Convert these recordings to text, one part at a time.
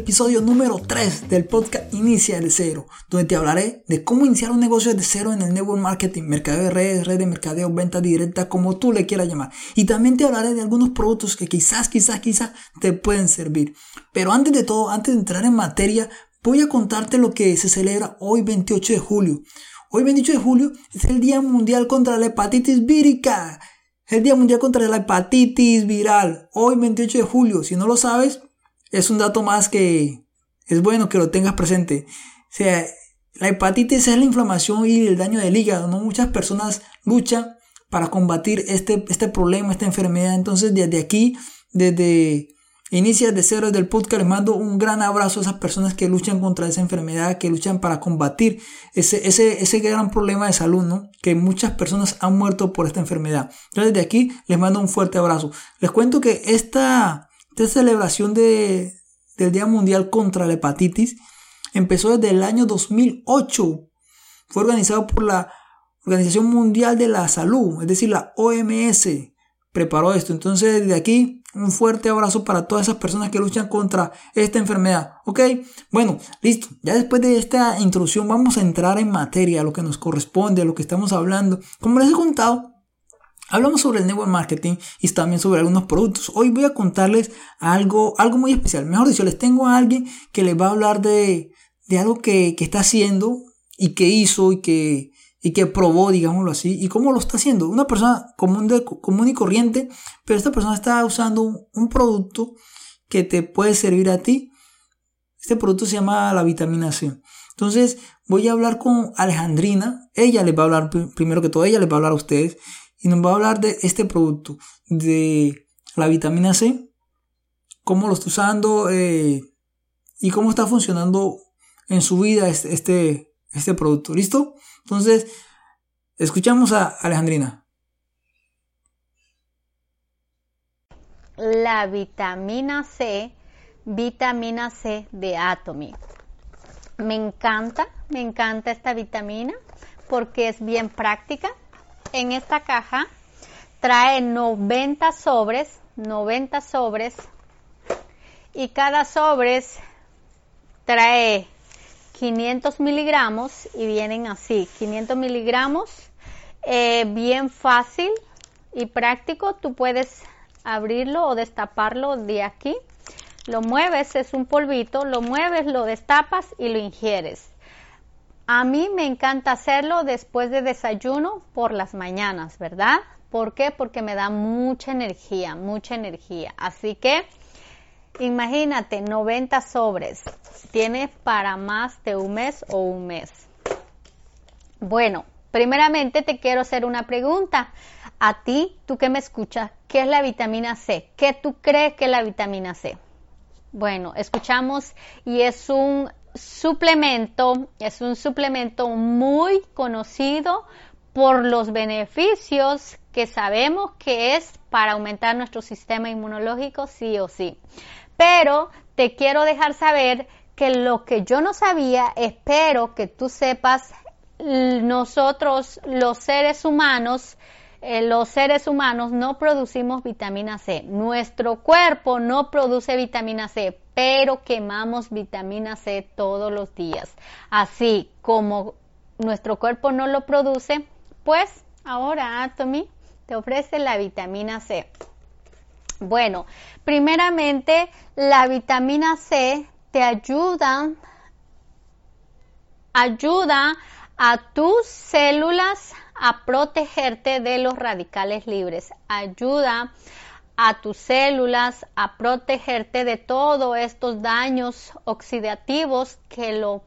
episodio número 3 del podcast Inicia de Cero, donde te hablaré de cómo iniciar un negocio de cero en el network marketing, mercadeo de redes, red de mercadeo, venta directa, como tú le quieras llamar. Y también te hablaré de algunos productos que quizás, quizás, quizás te pueden servir. Pero antes de todo, antes de entrar en materia, voy a contarte lo que se celebra hoy 28 de julio. Hoy 28 de julio es el Día Mundial contra la Hepatitis Vírica. El Día Mundial contra la Hepatitis Viral. Hoy 28 de julio. Si no lo sabes, es un dato más que es bueno que lo tengas presente. O sea, la hepatitis es la inflamación y el daño del hígado, ¿no? Muchas personas luchan para combatir este, este problema, esta enfermedad. Entonces, desde aquí, desde Inicia de cero del podcast, les mando un gran abrazo a esas personas que luchan contra esa enfermedad, que luchan para combatir ese, ese, ese gran problema de salud, ¿no? Que muchas personas han muerto por esta enfermedad. Entonces, desde aquí les mando un fuerte abrazo. Les cuento que esta, esta celebración de, del Día Mundial contra la Hepatitis empezó desde el año 2008. Fue organizado por la Organización Mundial de la Salud, es decir, la OMS. Preparó esto. Entonces, desde aquí un fuerte abrazo para todas esas personas que luchan contra esta enfermedad. ¿Ok? Bueno, listo. Ya después de esta introducción vamos a entrar en materia, lo que nos corresponde, lo que estamos hablando. Como les he contado, hablamos sobre el network marketing y también sobre algunos productos. Hoy voy a contarles algo, algo muy especial. Mejor dicho, les tengo a alguien que les va a hablar de, de algo que, que está haciendo y que hizo y que y que probó, digámoslo así, y cómo lo está haciendo. Una persona común, de, común y corriente, pero esta persona está usando un, producto que te puede servir a ti. Este producto se llama la vitamina C. Entonces voy a hablar con Alejandrina. Ella les va a hablar, primero que todo, ella les va a hablar a ustedes y nos va a hablar de este producto, de la vitamina C, cómo lo está usando eh, y cómo está funcionando en su vida este, este, este producto. ¿Listo? Entonces, escuchamos a Alejandrina. La vitamina C, vitamina C de Atomy. Me encanta, me encanta esta vitamina porque es bien práctica. En esta caja trae 90 sobres, 90 sobres y cada sobres trae 500 miligramos y vienen así, 500 miligramos, eh, bien fácil y práctico, tú puedes abrirlo o destaparlo de aquí, lo mueves, es un polvito, lo mueves, lo destapas y lo ingieres. A mí me encanta hacerlo después de desayuno por las mañanas, ¿verdad? ¿Por qué? Porque me da mucha energía, mucha energía. Así que Imagínate, 90 sobres. Tiene para más de un mes o un mes. Bueno, primeramente te quiero hacer una pregunta. A ti, tú que me escuchas, ¿qué es la vitamina C? ¿Qué tú crees que es la vitamina C? Bueno, escuchamos y es un suplemento, es un suplemento muy conocido por los beneficios que sabemos que es para aumentar nuestro sistema inmunológico sí o sí pero te quiero dejar saber que lo que yo no sabía, espero que tú sepas, nosotros los seres humanos, eh, los seres humanos no producimos vitamina C. Nuestro cuerpo no produce vitamina C, pero quemamos vitamina C todos los días. Así como nuestro cuerpo no lo produce, pues ahora Atomy te ofrece la vitamina C. Bueno, primeramente la vitamina C te ayuda, ayuda a tus células a protegerte de los radicales libres, ayuda a tus células a protegerte de todos estos daños oxidativos que lo,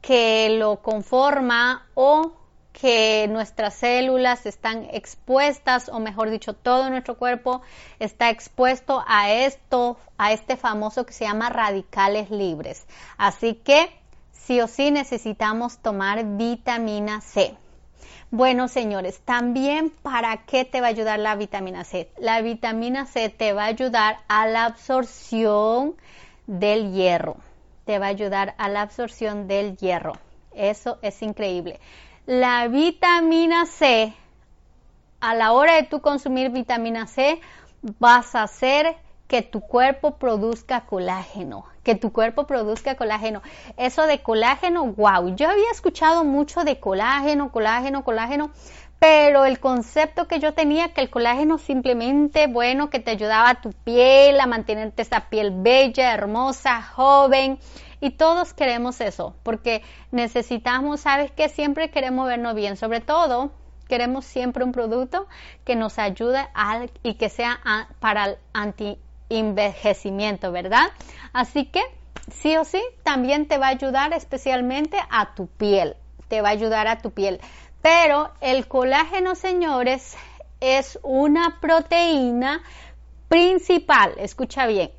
que lo conforma o que nuestras células están expuestas, o mejor dicho, todo nuestro cuerpo está expuesto a esto, a este famoso que se llama radicales libres. Así que sí o sí necesitamos tomar vitamina C. Bueno, señores, también para qué te va a ayudar la vitamina C? La vitamina C te va a ayudar a la absorción del hierro. Te va a ayudar a la absorción del hierro. Eso es increíble la vitamina C, a la hora de tú consumir vitamina C, vas a hacer que tu cuerpo produzca colágeno, que tu cuerpo produzca colágeno. Eso de colágeno, wow, yo había escuchado mucho de colágeno, colágeno, colágeno, pero el concepto que yo tenía que el colágeno simplemente, bueno, que te ayudaba a tu piel, a mantenerte esa piel bella, hermosa, joven, y todos queremos eso, porque necesitamos, ¿sabes que Siempre queremos vernos bien, sobre todo queremos siempre un producto que nos ayude y que sea para el anti-envejecimiento, ¿verdad? Así que sí o sí, también te va a ayudar especialmente a tu piel, te va a ayudar a tu piel. Pero el colágeno, señores, es una proteína principal, escucha bien,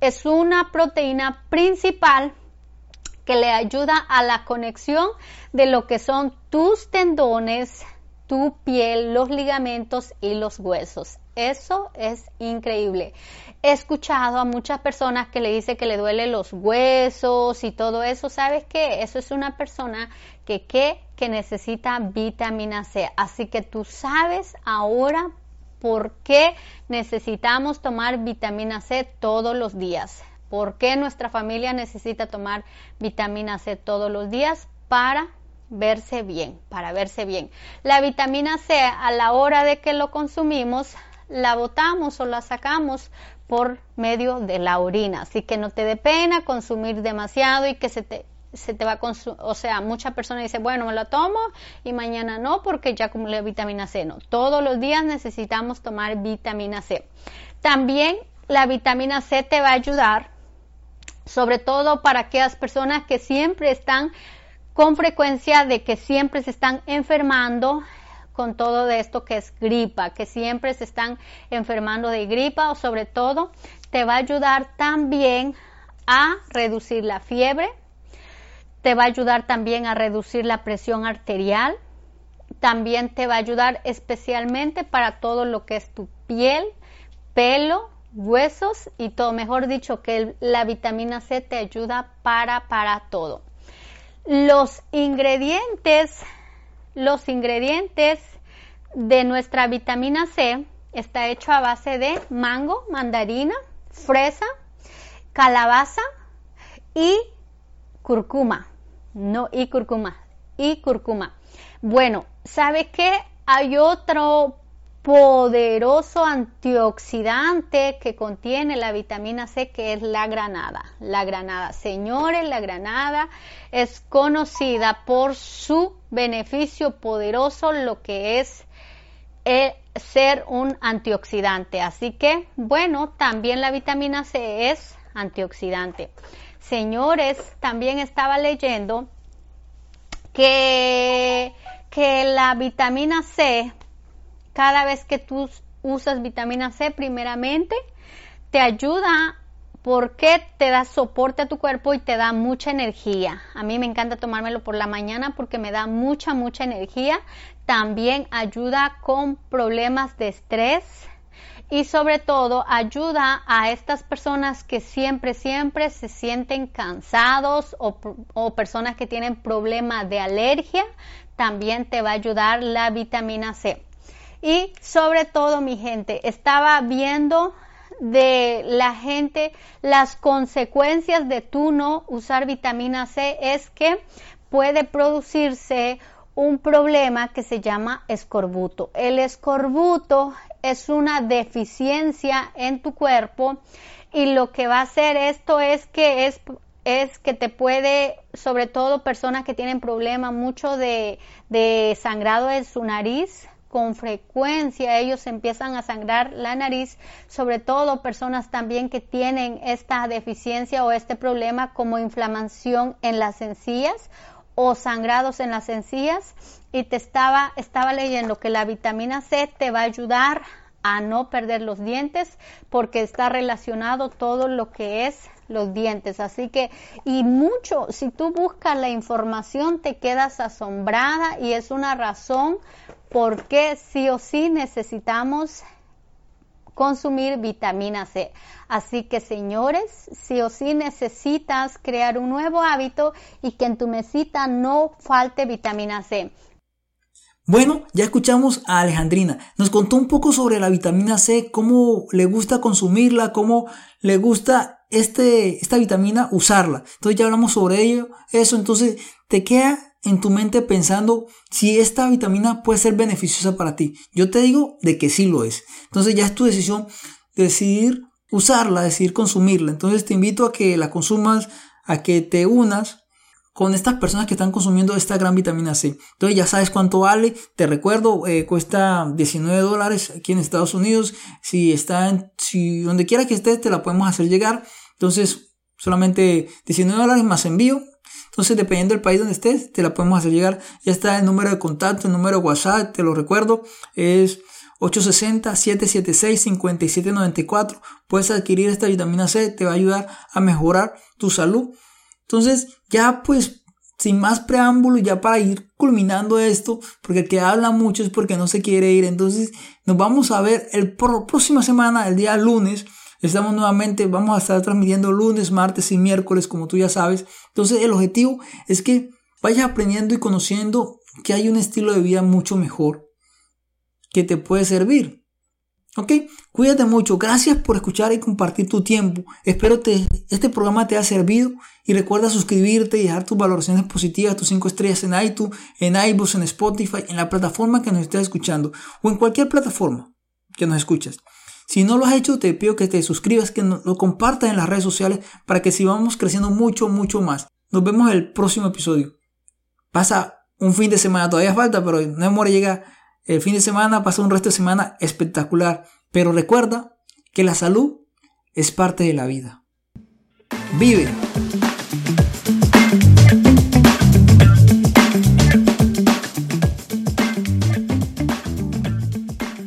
es una proteína principal que le ayuda a la conexión de lo que son tus tendones, tu piel, los ligamentos y los huesos. Eso es increíble. He escuchado a muchas personas que le dice que le duele los huesos y todo eso. ¿Sabes qué? Eso es una persona que, que, que necesita vitamina C. Así que tú sabes ahora por qué necesitamos tomar vitamina C todos los días. ¿Por qué nuestra familia necesita tomar vitamina C todos los días? Para verse bien, para verse bien. La vitamina C a la hora de que lo consumimos, la botamos o la sacamos por medio de la orina. Así que no te dé pena consumir demasiado y que se te, se te va a consumir. O sea, muchas personas dicen, bueno, me lo tomo y mañana no porque ya acumulé vitamina C. No, todos los días necesitamos tomar vitamina C. También la vitamina C te va a ayudar, sobre todo para aquellas personas que siempre están con frecuencia de que siempre se están enfermando con todo de esto que es gripa, que siempre se están enfermando de gripa o sobre todo te va a ayudar también a reducir la fiebre, te va a ayudar también a reducir la presión arterial, también te va a ayudar especialmente para todo lo que es tu piel, pelo, huesos y todo, mejor dicho, que la vitamina C te ayuda para, para todo. Los ingredientes, los ingredientes de nuestra vitamina C está hecho a base de mango, mandarina, fresa, calabaza y curcuma. No, y curcuma, y curcuma. Bueno, ¿sabe qué? Hay otro poderoso antioxidante que contiene la vitamina C, que es la granada. La granada, señores, la granada es conocida por su beneficio poderoso, lo que es eh, ser un antioxidante. Así que, bueno, también la vitamina C es antioxidante. Señores, también estaba leyendo que, que la vitamina C cada vez que tú usas vitamina C, primeramente, te ayuda porque te da soporte a tu cuerpo y te da mucha energía. A mí me encanta tomármelo por la mañana porque me da mucha, mucha energía. También ayuda con problemas de estrés y sobre todo ayuda a estas personas que siempre, siempre se sienten cansados o, o personas que tienen problemas de alergia. También te va a ayudar la vitamina C. Y sobre todo, mi gente, estaba viendo de la gente las consecuencias de tú no usar vitamina C es que puede producirse un problema que se llama escorbuto. El escorbuto es una deficiencia en tu cuerpo y lo que va a hacer esto es que es es que te puede, sobre todo personas que tienen problemas mucho de, de sangrado en su nariz, con frecuencia ellos empiezan a sangrar la nariz, sobre todo personas también que tienen esta deficiencia o este problema como inflamación en las encías o sangrados en las encías y te estaba estaba leyendo que la vitamina C te va a ayudar a no perder los dientes porque está relacionado todo lo que es los dientes. Así que, y mucho, si tú buscas la información te quedas asombrada y es una razón por qué sí o sí necesitamos consumir vitamina C. Así que señores, sí o sí necesitas crear un nuevo hábito y que en tu mesita no falte vitamina C. Bueno, ya escuchamos a Alejandrina. Nos contó un poco sobre la vitamina C, cómo le gusta consumirla, cómo le gusta este, esta vitamina usarla. Entonces ya hablamos sobre ello, eso. Entonces te queda en tu mente pensando si esta vitamina puede ser beneficiosa para ti. Yo te digo de que sí lo es. Entonces ya es tu decisión decidir usarla, decidir consumirla. Entonces te invito a que la consumas, a que te unas con estas personas que están consumiendo esta gran vitamina C. Entonces ya sabes cuánto vale. Te recuerdo, eh, cuesta 19 dólares aquí en Estados Unidos. Si está en, si donde quiera que estés, te la podemos hacer llegar. Entonces, solamente 19 dólares más envío. Entonces, dependiendo del país donde estés, te la podemos hacer llegar. Ya está el número de contacto, el número de WhatsApp, te lo recuerdo. Es 860-776-5794. Puedes adquirir esta vitamina C, te va a ayudar a mejorar tu salud. Entonces, ya pues, sin más preámbulo, ya para ir culminando esto, porque el que habla mucho es porque no se quiere ir. Entonces, nos vamos a ver el próxima semana, el día lunes. Estamos nuevamente, vamos a estar transmitiendo lunes, martes y miércoles, como tú ya sabes. Entonces, el objetivo es que vayas aprendiendo y conociendo que hay un estilo de vida mucho mejor que te puede servir. ¿Ok? Cuídate mucho. Gracias por escuchar y compartir tu tiempo. Espero que este programa te haya servido y recuerda suscribirte y dejar tus valoraciones positivas, tus 5 estrellas en iTunes, en iBooks, en Spotify, en la plataforma que nos estés escuchando o en cualquier plataforma que nos escuches. Si no lo has hecho, te pido que te suscribas, que lo compartas en las redes sociales para que sigamos creciendo mucho, mucho más. Nos vemos el próximo episodio. Pasa un fin de semana, todavía falta, pero no demora llega el fin de semana, pasa un resto de semana espectacular. Pero recuerda que la salud es parte de la vida. Vive.